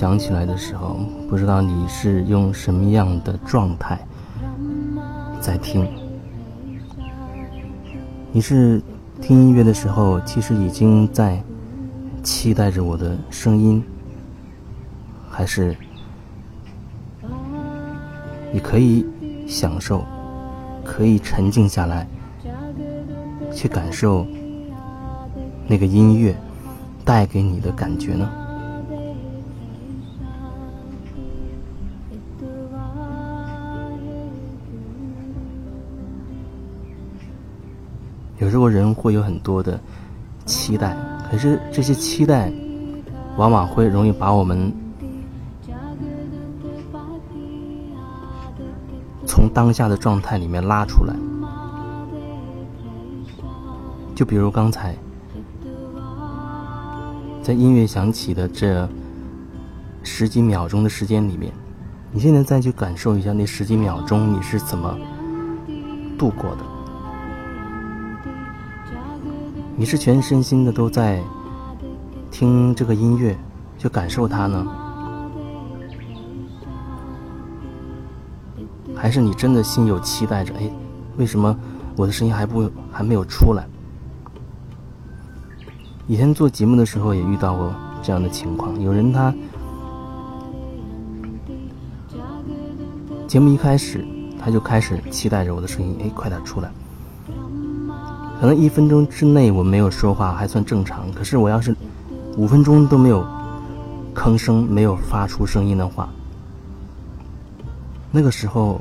想起来的时候，不知道你是用什么样的状态在听？你是听音乐的时候，其实已经在期待着我的声音，还是你可以享受，可以沉静下来，去感受那个音乐带给你的感觉呢？有时候人会有很多的期待，可是这些期待往往会容易把我们从当下的状态里面拉出来。就比如刚才在音乐响起的这十几秒钟的时间里面，你现在再去感受一下那十几秒钟你是怎么度过的。你是全身心的都在听这个音乐，去感受它呢，还是你真的心有期待着？哎，为什么我的声音还不还没有出来？以前做节目的时候也遇到过这样的情况，有人他节目一开始他就开始期待着我的声音，哎，快点出来。可能一分钟之内我没有说话还算正常，可是我要是五分钟都没有吭声、没有发出声音的话，那个时候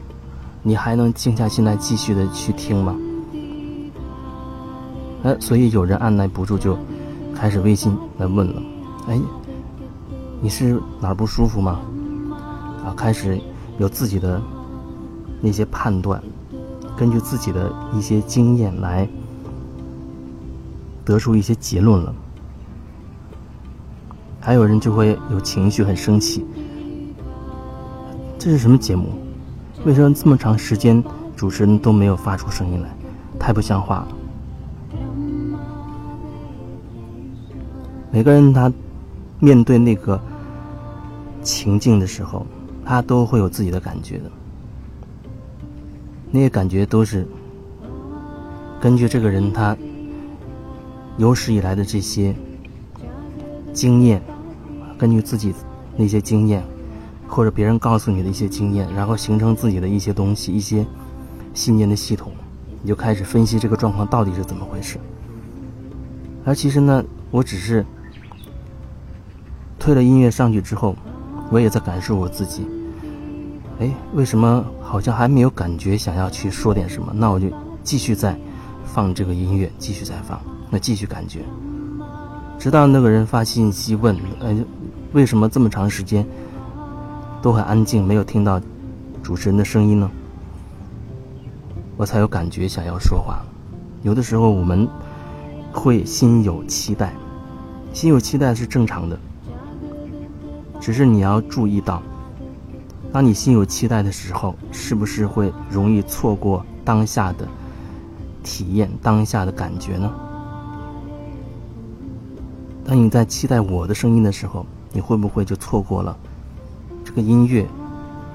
你还能静下心来继续的去听吗？哎，所以有人按耐不住就开始微信来问了：“哎，你是哪儿不舒服吗？”啊，开始有自己的那些判断，根据自己的一些经验来。得出一些结论了，还有人就会有情绪，很生气。这是什么节目？为什么这么长时间主持人都没有发出声音来？太不像话了！每个人他面对那个情境的时候，他都会有自己的感觉的。那些感觉都是根据这个人他。有史以来的这些经验，根据自己那些经验，或者别人告诉你的一些经验，然后形成自己的一些东西、一些信念的系统，你就开始分析这个状况到底是怎么回事。而其实呢，我只是推了音乐上去之后，我也在感受我自己。哎，为什么好像还没有感觉想要去说点什么？那我就继续再放这个音乐，继续再放。那继续感觉，直到那个人发信息问：“哎，为什么这么长时间都很安静，没有听到主持人的声音呢？”我才有感觉想要说话。有的时候我们会心有期待，心有期待是正常的，只是你要注意到，当你心有期待的时候，是不是会容易错过当下的体验、当下的感觉呢？当你在期待我的声音的时候，你会不会就错过了这个音乐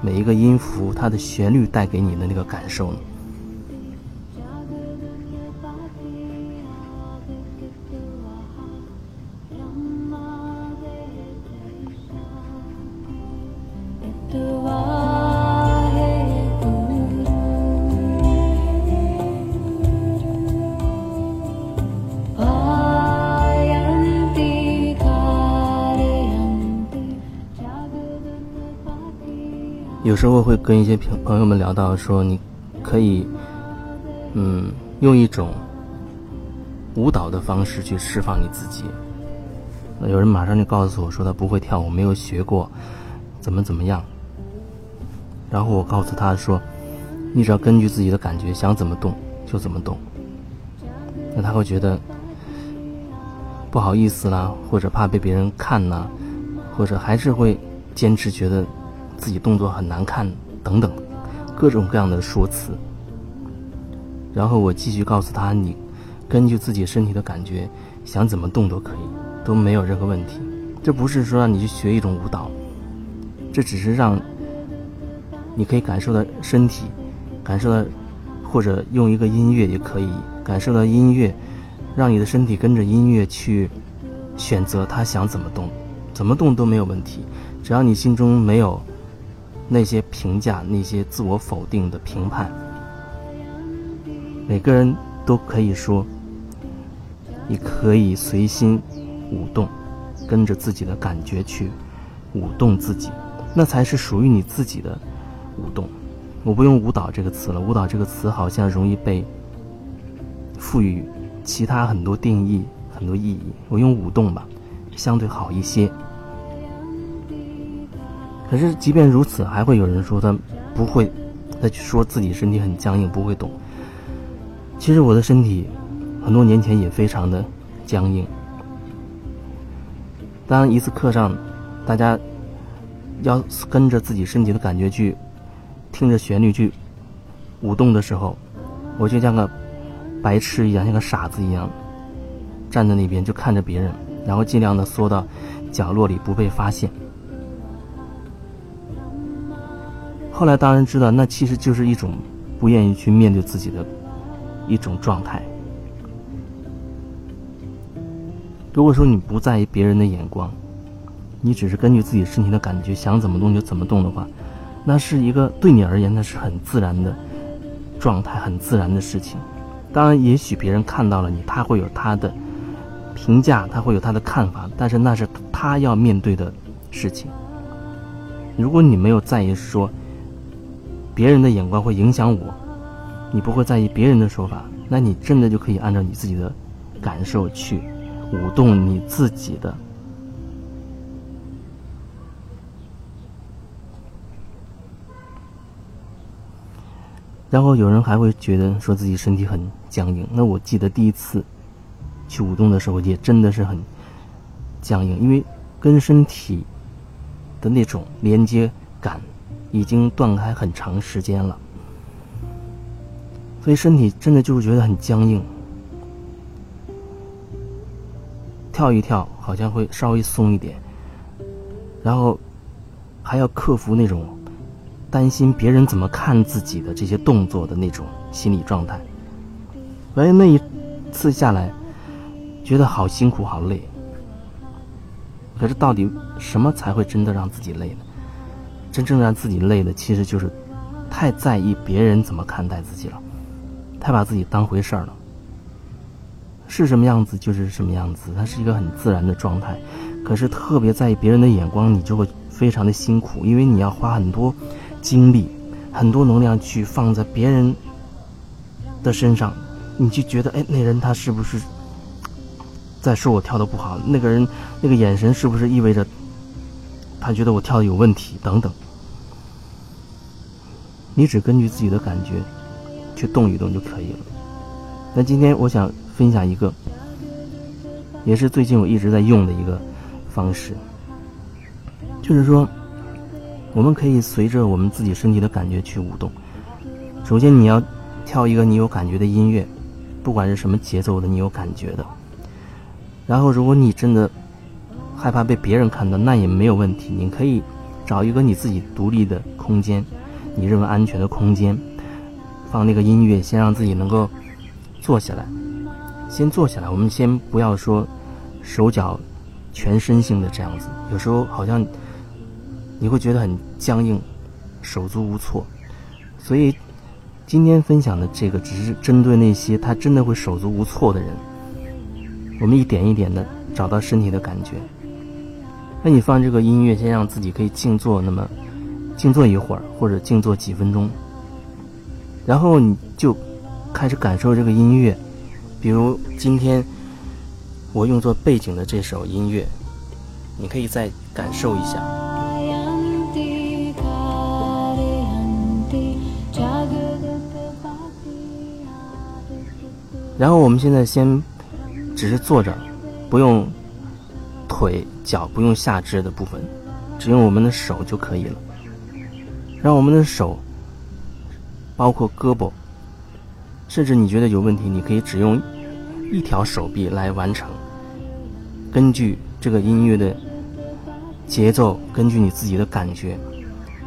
每一个音符它的旋律带给你的那个感受呢？有时候会跟一些朋朋友们聊到说，你可以，嗯，用一种舞蹈的方式去释放你自己。有人马上就告诉我说他不会跳舞，没有学过，怎么怎么样。然后我告诉他说，你只要根据自己的感觉，想怎么动就怎么动。那他会觉得不好意思啦，或者怕被别人看呐，或者还是会坚持觉得。自己动作很难看，等等，各种各样的说辞。然后我继续告诉他：“你根据自己身体的感觉，想怎么动都可以，都没有任何问题。这不是说让你去学一种舞蹈，这只是让你可以感受到身体，感受到，或者用一个音乐也可以感受到音乐，让你的身体跟着音乐去选择他想怎么动，怎么动都没有问题，只要你心中没有那些评价、那些自我否定的评判。每个人都可以说，你可以随心舞动。跟着自己的感觉去舞动自己，那才是属于你自己的舞动。我不用“舞蹈”这个词了，“舞蹈”这个词好像容易被赋予其他很多定义、很多意义。我用“舞动”吧，相对好一些。可是，即便如此，还会有人说他不会，他说自己身体很僵硬，不会动。其实我的身体很多年前也非常的僵硬。当一次课上，大家要跟着自己身体的感觉去听着旋律去舞动的时候，我就像个白痴一样，像个傻子一样站在那边就看着别人，然后尽量的缩到角落里不被发现。后来当然知道，那其实就是一种不愿意去面对自己的一种状态。如果说你不在意别人的眼光，你只是根据自己身体的感觉想怎么动就怎么动的话，那是一个对你而言那是很自然的状态，很自然的事情。当然，也许别人看到了你，他会有他的评价，他会有他的看法，但是那是他要面对的事情。如果你没有在意说别人的眼光会影响我，你不会在意别人的说法，那你真的就可以按照你自己的感受去。舞动你自己的，然后有人还会觉得说自己身体很僵硬。那我记得第一次去舞动的时候，也真的是很僵硬，因为跟身体的那种连接感已经断开很长时间了，所以身体真的就是觉得很僵硬。跳一跳，好像会稍微松一点，然后还要克服那种担心别人怎么看自己的这些动作的那种心理状态。所以那一次下来，觉得好辛苦、好累。可是到底什么才会真的让自己累呢？真正让自己累的，其实就是太在意别人怎么看待自己了，太把自己当回事儿了。是什么样子就是什么样子，它是一个很自然的状态。可是特别在意别人的眼光，你就会非常的辛苦，因为你要花很多精力、很多能量去放在别人的身上。你就觉得，哎，那人他是不是在说我跳的不好？那个人那个眼神是不是意味着他觉得我跳的有问题？等等。你只根据自己的感觉去动一动就可以了。那今天我想。分享一个，也是最近我一直在用的一个方式，就是说，我们可以随着我们自己身体的感觉去舞动。首先，你要跳一个你有感觉的音乐，不管是什么节奏的，你有感觉的。然后，如果你真的害怕被别人看到，那也没有问题，你可以找一个你自己独立的空间，你认为安全的空间，放那个音乐，先让自己能够坐下来。先坐下来，我们先不要说手脚全身性的这样子，有时候好像你会觉得很僵硬，手足无措。所以今天分享的这个只是针对那些他真的会手足无措的人。我们一点一点的找到身体的感觉。那你放这个音乐，先让自己可以静坐，那么静坐一会儿，或者静坐几分钟，然后你就开始感受这个音乐。比如今天我用作背景的这首音乐，你可以再感受一下。然后我们现在先只是坐着，不用腿脚，不用下肢的部分，只用我们的手就可以了。让我们的手，包括胳膊，甚至你觉得有问题，你可以只用。一条手臂来完成，根据这个音乐的节奏，根据你自己的感觉，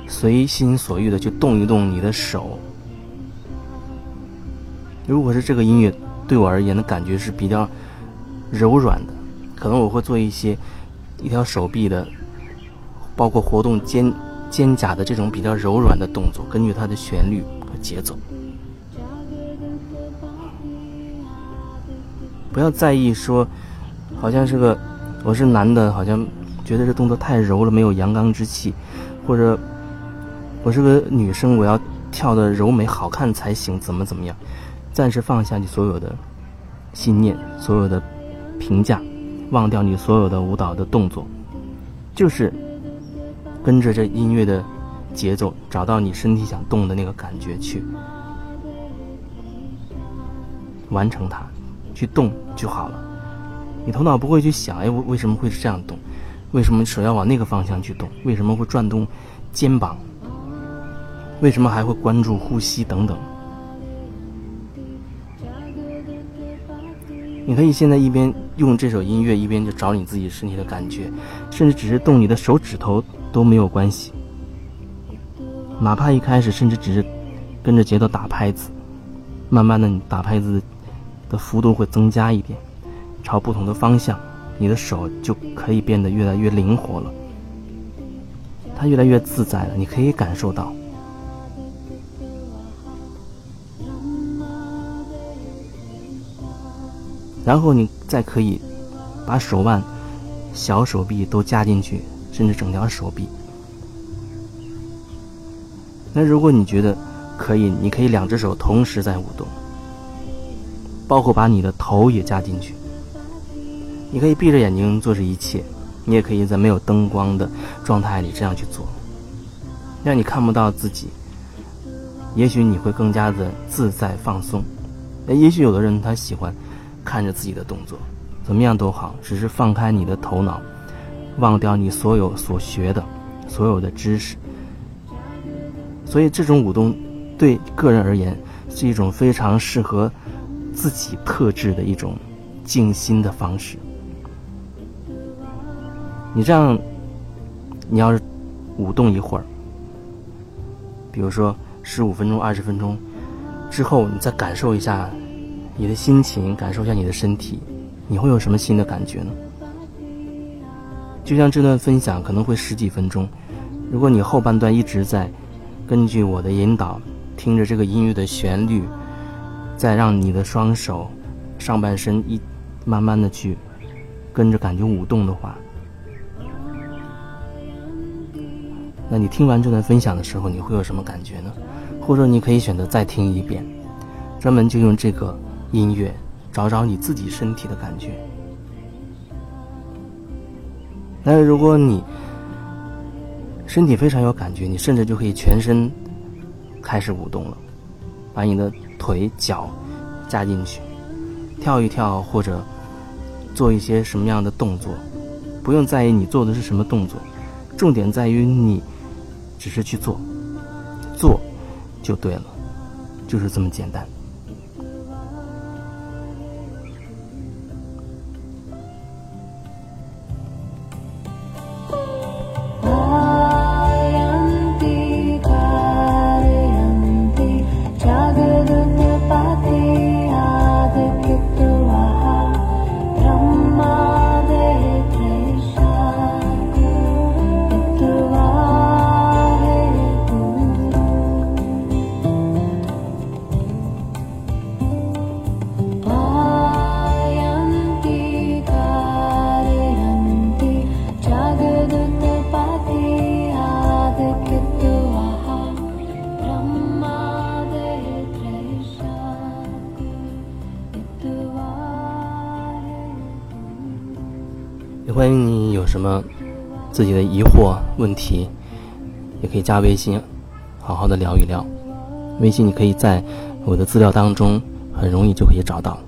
随心所欲的去动一动你的手。如果是这个音乐对我而言的感觉是比较柔软的，可能我会做一些一条手臂的，包括活动肩肩胛的这种比较柔软的动作，根据它的旋律和节奏。不要在意说，好像是个我是男的，好像觉得这动作太柔了，没有阳刚之气，或者我是个女生，我要跳的柔美好看才行，怎么怎么样？暂时放下你所有的信念，所有的评价，忘掉你所有的舞蹈的动作，就是跟着这音乐的节奏，找到你身体想动的那个感觉去完成它。去动就好了，你头脑不会去想，哎，我为什么会是这样动？为什么手要往那个方向去动？为什么会转动肩膀？为什么还会关注呼吸等等？你可以现在一边用这首音乐，一边就找你自己身体的感觉，甚至只是动你的手指头都没有关系。哪怕一开始甚至只是跟着节奏打拍子，慢慢的你打拍子。的幅度会增加一点，朝不同的方向，你的手就可以变得越来越灵活了，它越来越自在了，你可以感受到。然后你再可以把手腕、小手臂都加进去，甚至整条手臂。那如果你觉得可以，你可以两只手同时在舞动。包括把你的头也加进去，你可以闭着眼睛做这一切，你也可以在没有灯光的状态里这样去做，让你看不到自己。也许你会更加的自在放松。那，也许有的人他喜欢看着自己的动作，怎么样都好，只是放开你的头脑，忘掉你所有所学的所有的知识。所以这种舞动对个人而言是一种非常适合。自己特质的一种静心的方式。你这样，你要是舞动一会儿，比如说十五分钟、二十分钟之后，你再感受一下你的心情，感受一下你的身体，你会有什么新的感觉呢？就像这段分享可能会十几分钟，如果你后半段一直在根据我的引导，听着这个音乐的旋律。再让你的双手、上半身一慢慢的去跟着感觉舞动的话，那你听完这段分享的时候，你会有什么感觉呢？或者你可以选择再听一遍，专门就用这个音乐找找你自己身体的感觉。那如果你身体非常有感觉，你甚至就可以全身开始舞动了，把你的。腿脚加进去，跳一跳或者做一些什么样的动作，不用在意你做的是什么动作，重点在于你只是去做，做就对了，就是这么简单。什么自己的疑惑问题，也可以加微信，好好的聊一聊。微信你可以在我的资料当中很容易就可以找到。